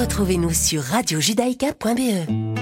Retrouvez-nous sur radiojudaïka.be.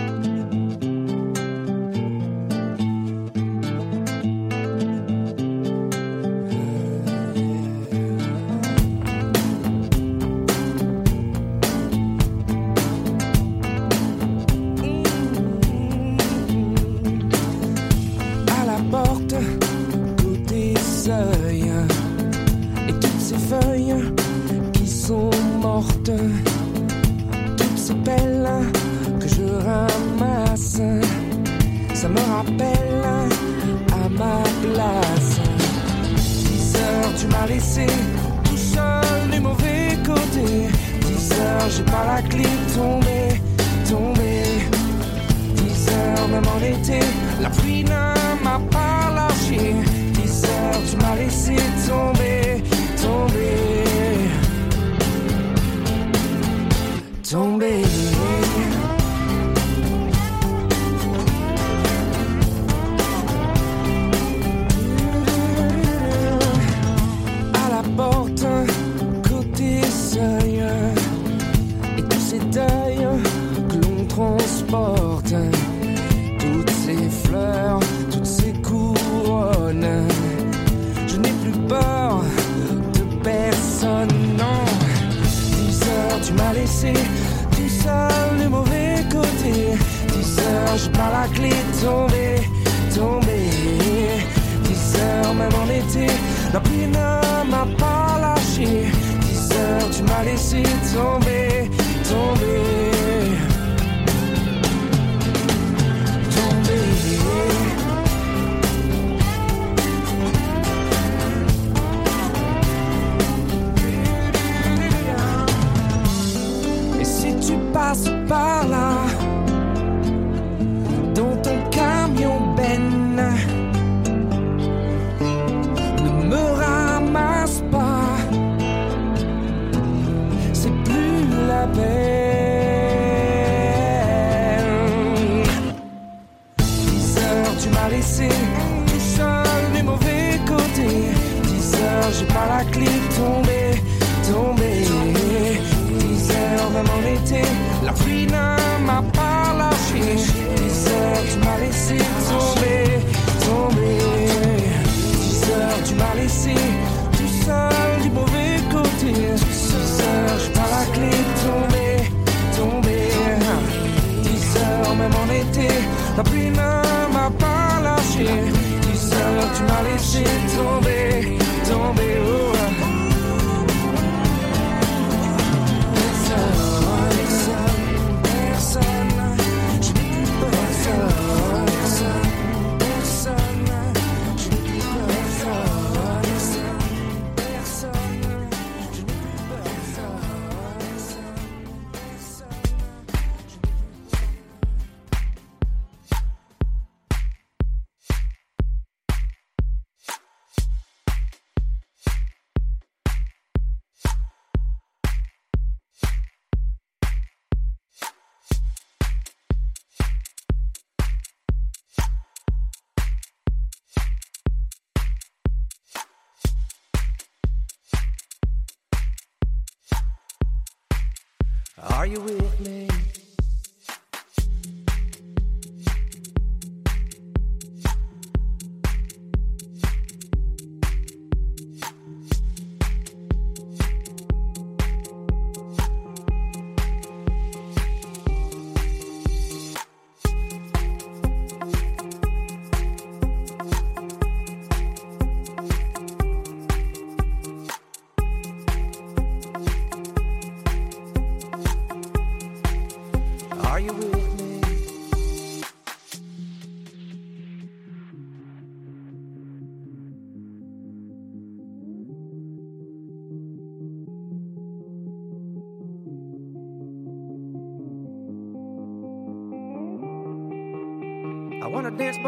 Are you with me?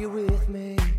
you with me?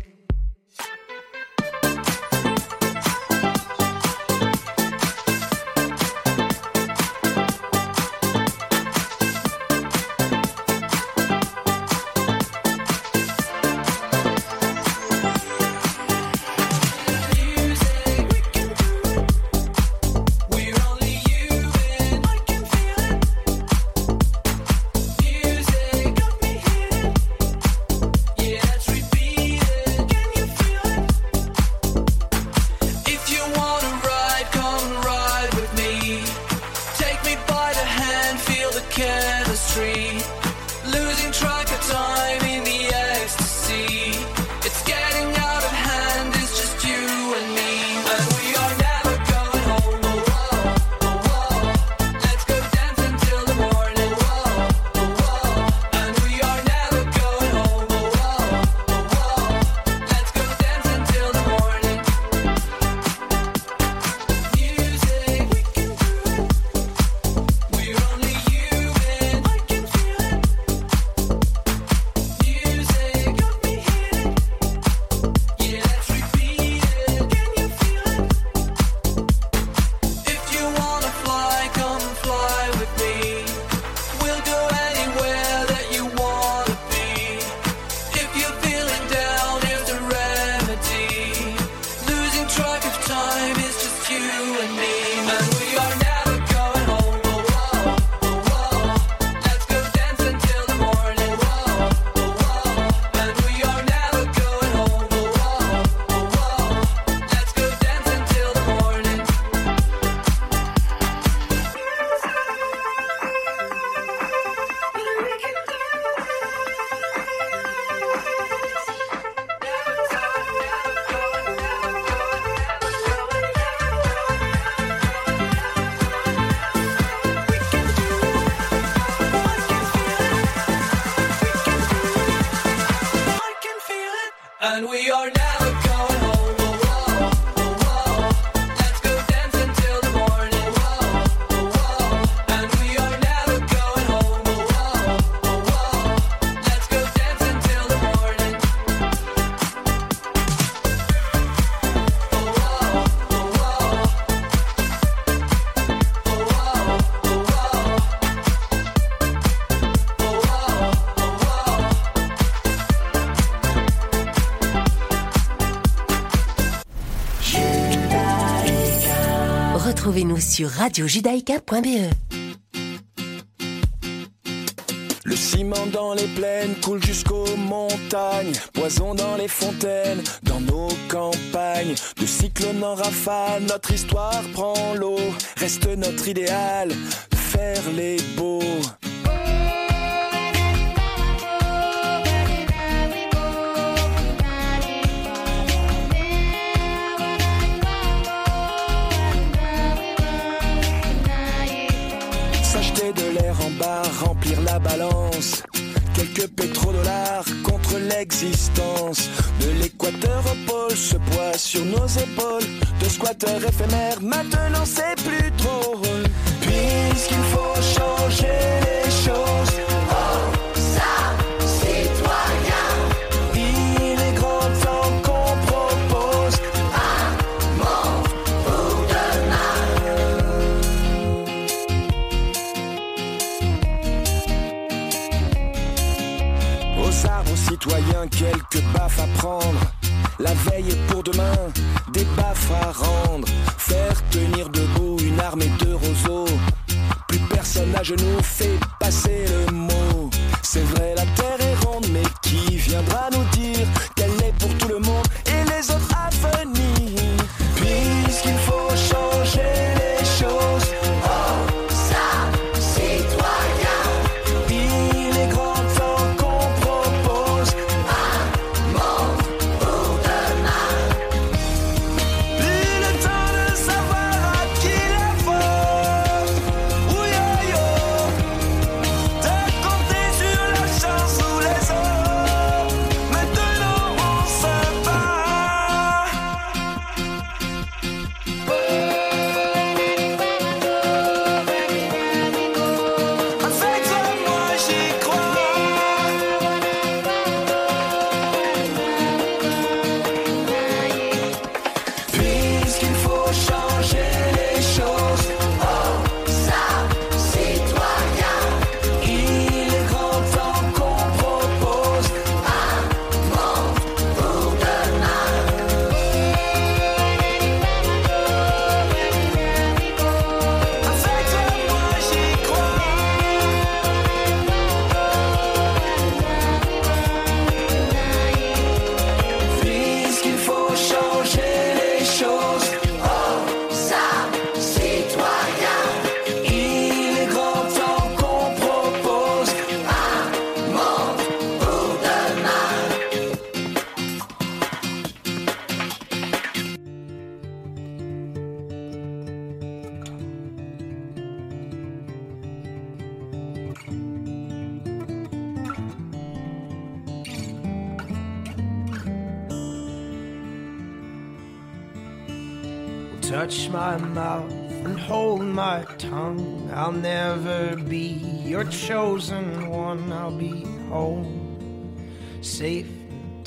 sur radiojudaïka.be. Le ciment dans les plaines coule jusqu'aux montagnes, poison dans les fontaines, dans nos campagnes. De cyclones en rafale, notre histoire éphémère matin.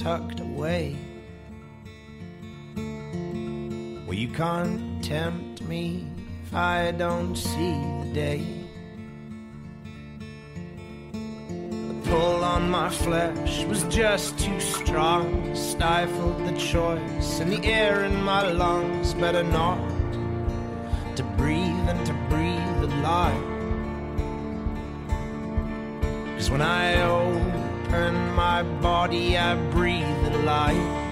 tucked away. Will you contempt me if I don't see the day? The pull on my flesh was just too strong, stifled the choice, and the air in my lungs better not to breathe and to breathe a. Cause when I owe and my body I breathe in life.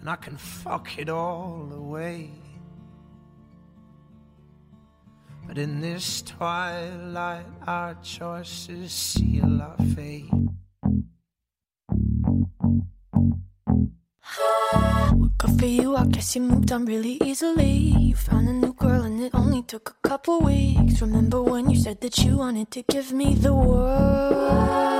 and I can fuck it all away. But in this twilight, our choices seal our fate. Good for you, I guess you moved on really easily. You found a new girl and it only took a couple weeks. Remember when you said that you wanted to give me the world?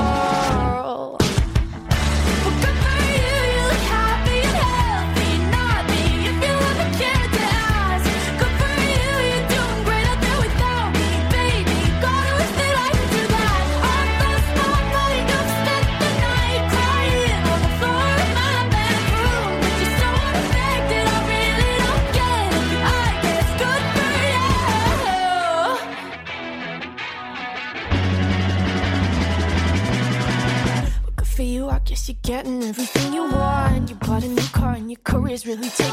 really take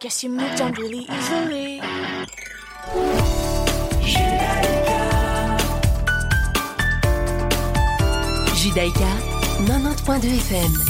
guess you moved on really easily. Judaïka, 90.2 FM.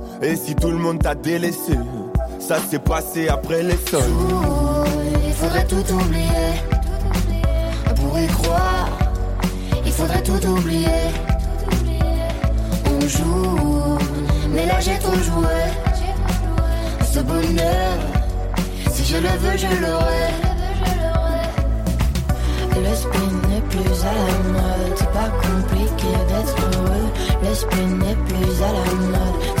Et si tout le monde t'a délaissé, ça s'est passé après les sols. il faudrait tout oublier. Pour y croire, il faudrait tout oublier. On joue, mais là j'ai trop joué. Ce bonheur, si je le veux, je l'aurai. Le spin n'est plus à la mode, c'est pas compliqué d'être heureux. Le spin n'est plus à la mode,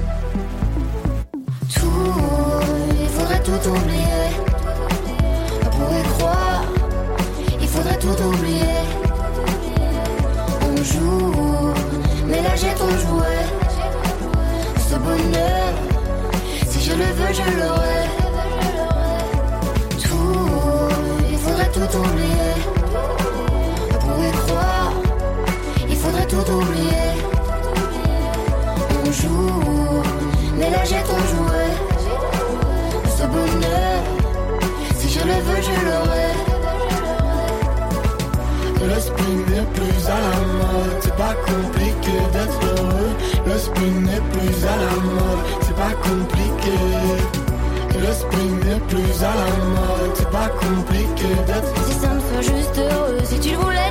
Tout oublier. Pour y croire, il faudrait tout oublier. On joue, mais là j'ai trop joué. Ce bonheur, si je le veux, je l'aurai. Tout, il faudrait tout oublier. Pour y croire, il faudrait tout oublier. On joue, mais là j'ai trop joué. Je le veux, je l'aurai. Le spin n'est plus à la mode, c'est pas compliqué d'être heureux. Le spin n'est plus à la mode, c'est pas compliqué. Le spin n'est plus à la mode, c'est pas compliqué d'être Si ça me soit juste heureux, si tu le voulais,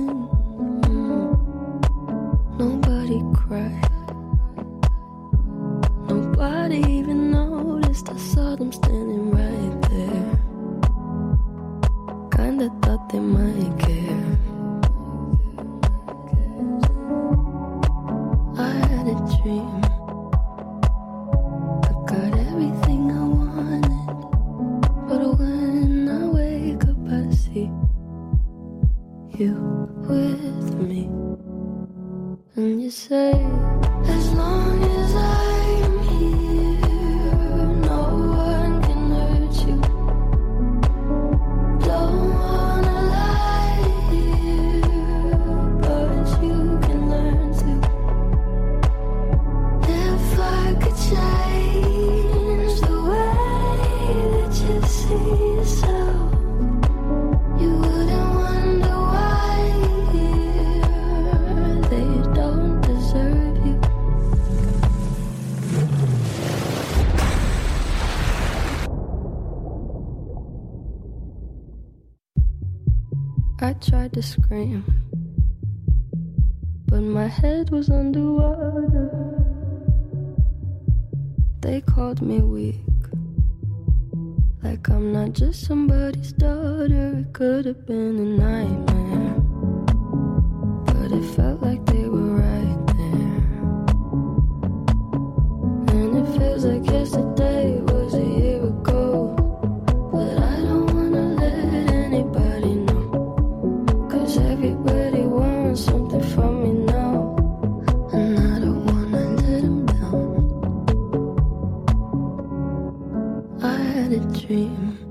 head was underwater. They called me weak. Like I'm not just somebody's daughter. It could have been a nightmare. dream.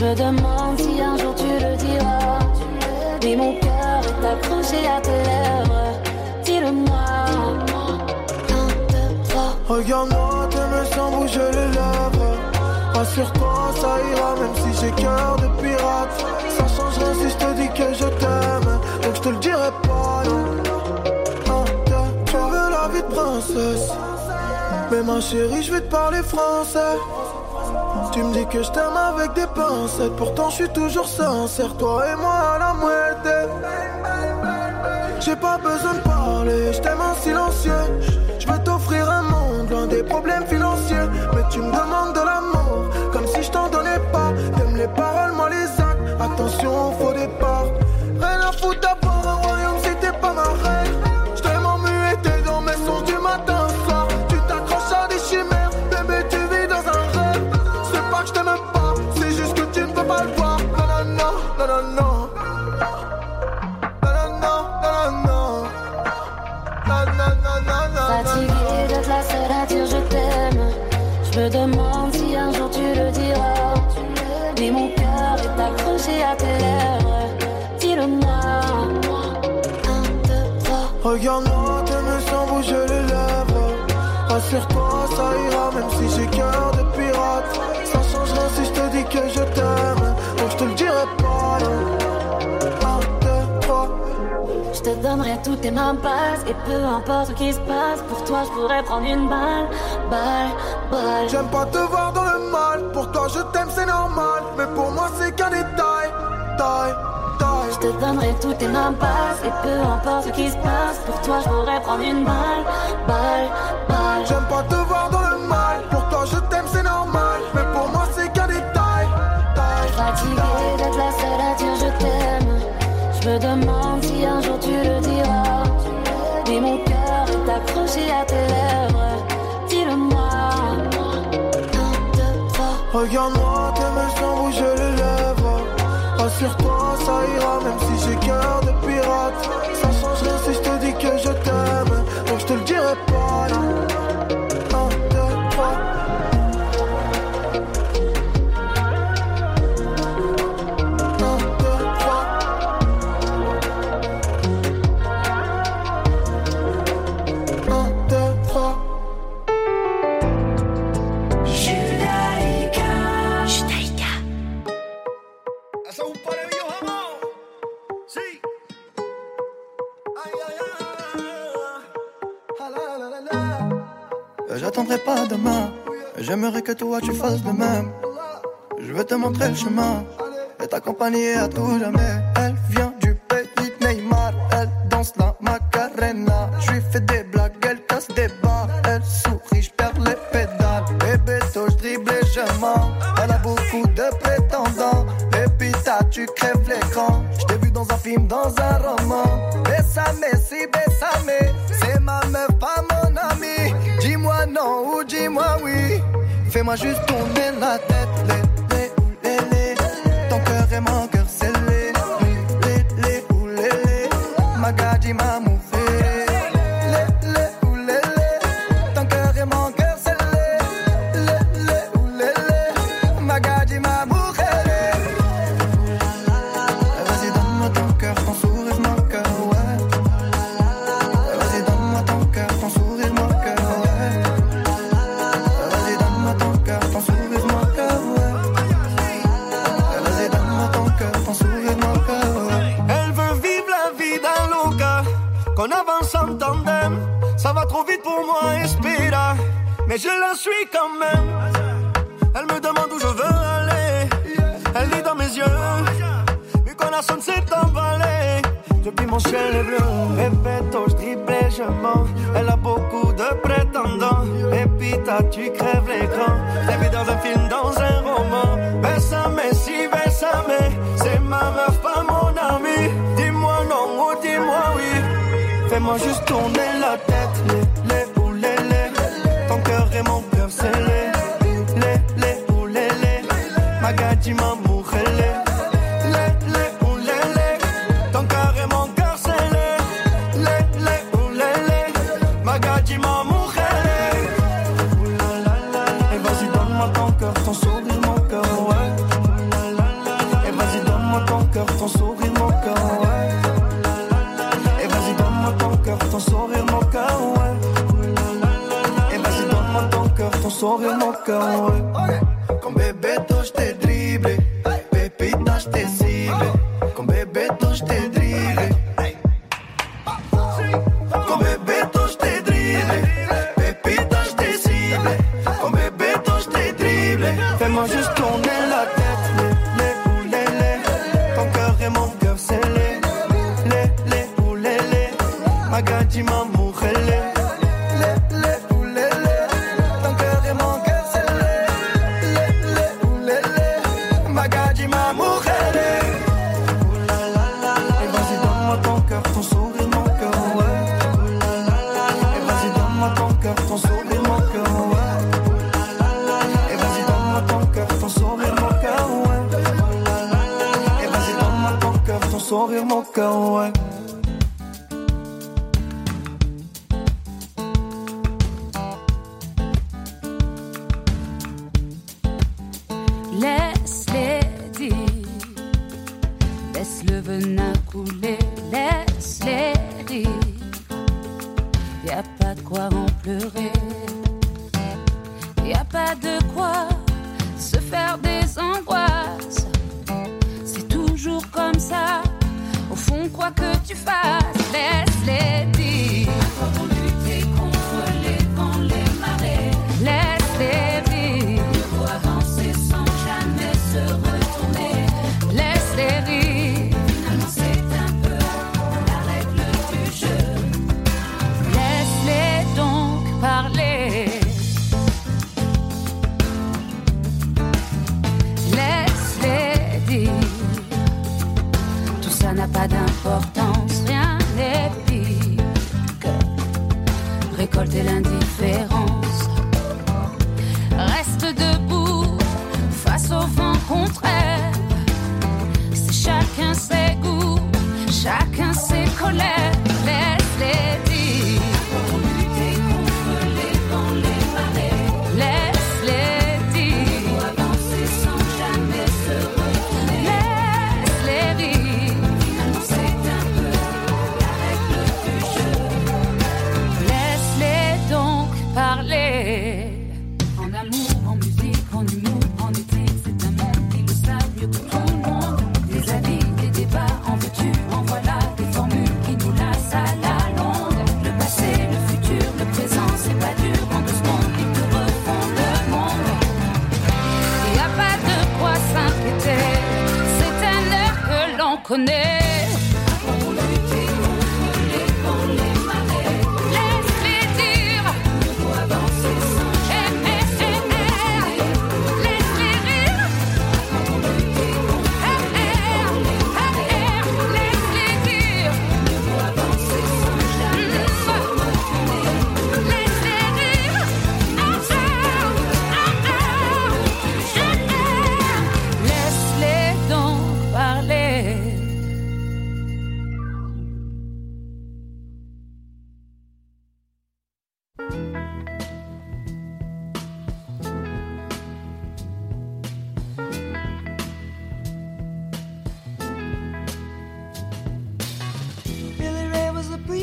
Je me demande si un jour tu le diras. Mais mon cœur est accroché à tes lèvres. Dis-le-moi. Un, deux. Regarde-moi, t'aimes sans bouger les lèvres. Rassure-toi, ça ira, même si j'ai cœur de pirate. Ça change rien si je te dis que je t'aime. Donc je te le dirai pas, non. Un, tu veux la vie de princesse. Mais ma chérie, je vais te parler français. Tu me dis que je t'aime avec des pincettes, pourtant je suis toujours sincère, toi et moi à la muerte. J'ai pas besoin de parler, je t'aime en silencieux. Je veux t'offrir un monde loin des problèmes financiers, mais tu me demandes de l'amour, comme si je t'en donnais pas. T'aimes les paroles, moi les actes. Attention, faut des demande si un jour tu le diras. Mais mon cœur est accroché à tes lèvres. Dis-le-moi. Un, deux, trois. Regarde-moi, tes mains sans bouger les lèvres. Rassure-toi, ça ira, même si j'ai cœur de pirate. Ça changera si je te dis que je t'aime. Donc je te le dirai pas, non. Un, deux, trois. Je te donnerai toutes tes mains passes Et peu importe ce qui se passe Pour toi je pourrais prendre une balle Balle, J'aime pas te voir dans le mal. Pour toi, je t'aime, c'est normal. Mais pour moi, c'est qu'un détail. Taille, taille. Je te donnerai toutes tes mains passes Et peu importe ce qui se passe Pour toi je pourrais prendre une balle Balle, balle J'aime pas te voir Rassure-toi, ça ira, même si j'ai cœur de pirate. Ça changerait si je te dis que je t'aime. Donc je te le dirai pas. Demain. J'aimerais que toi tu fasses de même. Je veux te montrer le chemin et t'accompagner à tout jamais. Elle vient du de Neymar. Elle danse la Macarena. Je lui fais des blagues, elle casse des barres. Elle sourit, je perds les pédales. Bébé, je dribble et je mens. Elle a beaucoup de prétendants. Et puis t'as, tu crèves Fais-moi juste tourner la tête. Ton sourire, mon. Et vas-y, donne-moi ton cœur, ton sourire, mon cœur, ouais. Et vas-y, donne-moi ton cœur, ton sourire, mon cœur, ouais.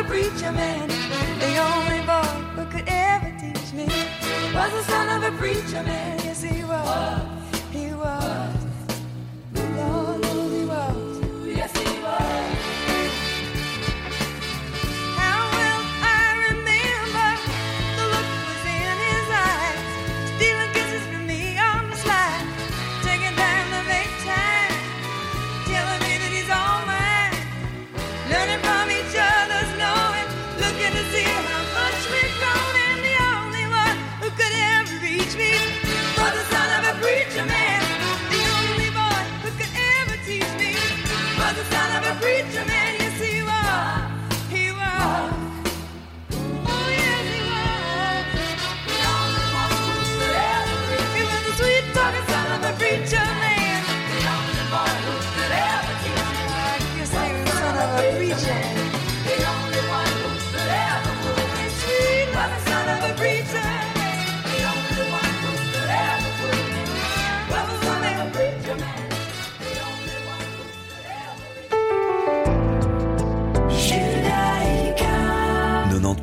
a preacher man. The only boy who could ever teach me was the son of a preacher man. Yes, he was. He was. Lord, he was. Yes, he was.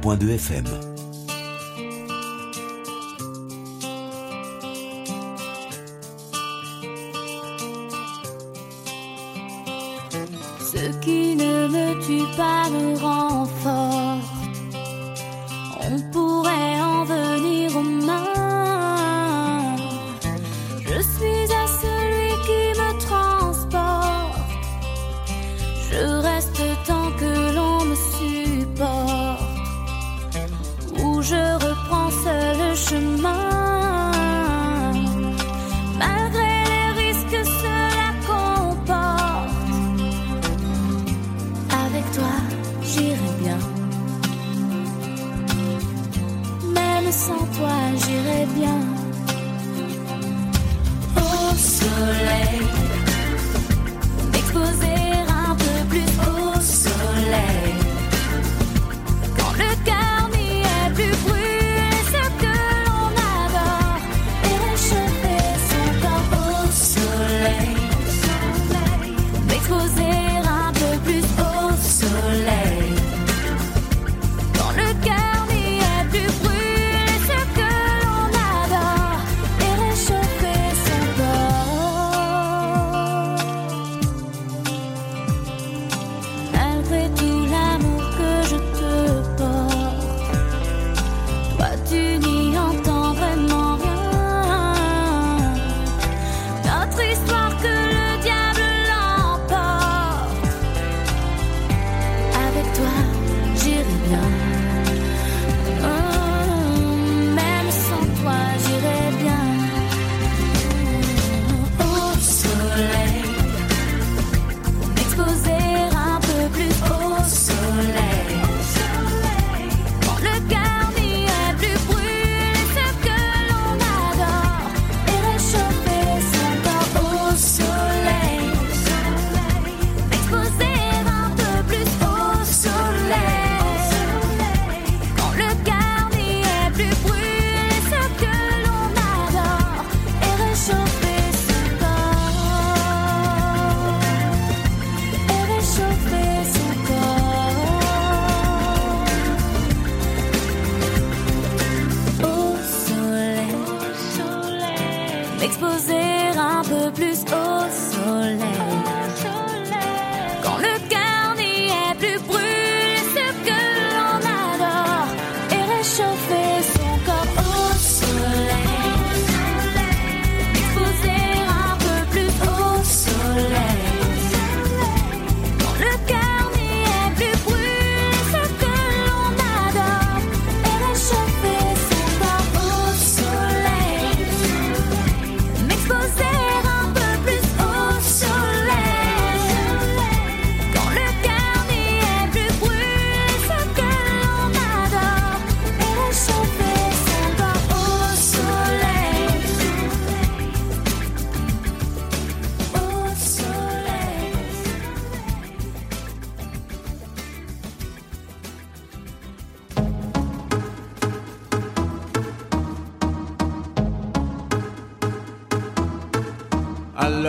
102.2 FM.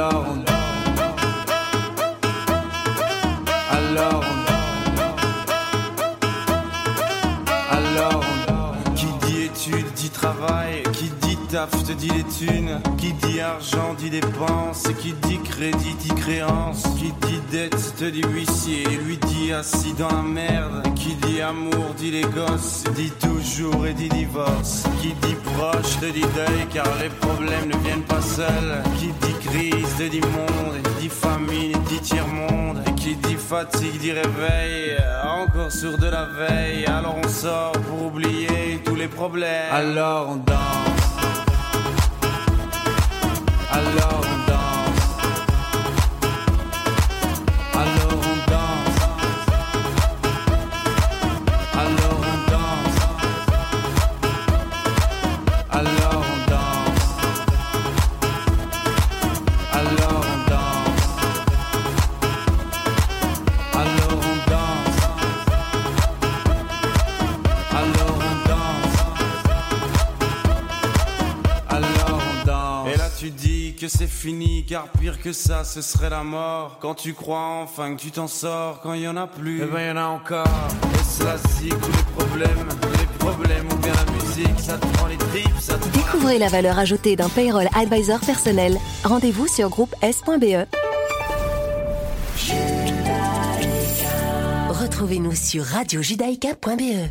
Alors Alors Alors Qui dit études dit travail. Qui dit taf te dit les thunes. Qui dit argent dit dépense Et qui dit crédit dit créance. Qui dit dette te dit huissier. Lui dit assis dans la merde. Qui dit amour dit les gosses. Dit toujours et dit divorce. Qui dit proche te dit deuil Car les problèmes ne viennent pas seuls Qui dit crise te dit monde Et dit famine dit tiers-monde Et qui dit fatigue dit réveil Encore sur de la veille. Alors on sort pour oublier tous les problèmes. Alors on danse. Alors on car pire que ça ce serait la mort Quand tu crois enfin que tu t'en sors Quand il y en a plus Eh ben y en a encore Et cela c'est tous les problèmes Les problèmes ou bien la musique Ça te prend les tripes ça te Découvrez la valeur ajoutée d'un payroll advisor personnel. Rendez-vous sur groupe S.be. Retrouvez-nous sur radiojudaïka.be.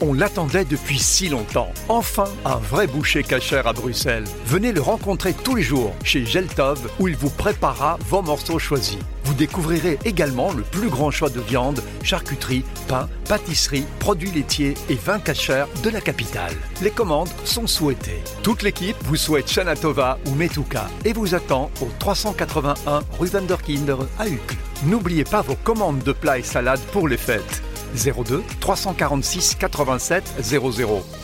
On l'attendait depuis si longtemps. Enfin, un vrai boucher cachère à Bruxelles. Venez le rencontrer tous les jours chez Geltov où il vous préparera vos morceaux choisis. Vous découvrirez également le plus grand choix de viande, charcuterie, pain, pâtisserie, produits laitiers et vins cachers de la capitale. Les commandes sont souhaitées. Toute l'équipe vous souhaite Shana Tova ou Metuka et vous attend au 381 rue Vanderkinder à Uccle. N'oubliez pas vos commandes de plats et salades pour les fêtes. 02 346 87 00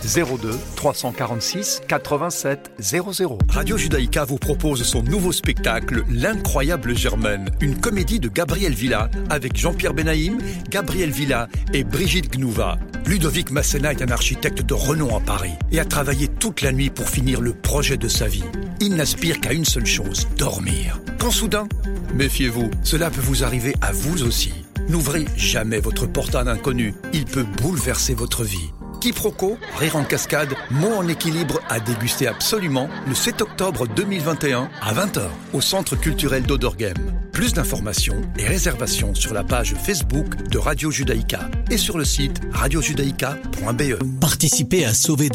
02 346 87 00 Radio Judaïka vous propose son nouveau spectacle L'incroyable Germaine, une comédie de Gabriel Villa avec Jean-Pierre Benaïm, Gabriel Villa et Brigitte Gnouva. Ludovic Masséna est un architecte de renom à Paris et a travaillé toute la nuit pour finir le projet de sa vie. Il n'aspire qu'à une seule chose, dormir. Quand soudain, méfiez-vous, cela peut vous arriver à vous aussi. N'ouvrez jamais votre porte à un inconnu. Il peut bouleverser votre vie. Quiproquo, rire en cascade, mots en équilibre à déguster absolument le 7 octobre 2021 à 20h au Centre culturel d'Odorgem. Plus d'informations et réservations sur la page Facebook de Radio Judaïka et sur le site radiojudaïka.be. Participez à sauver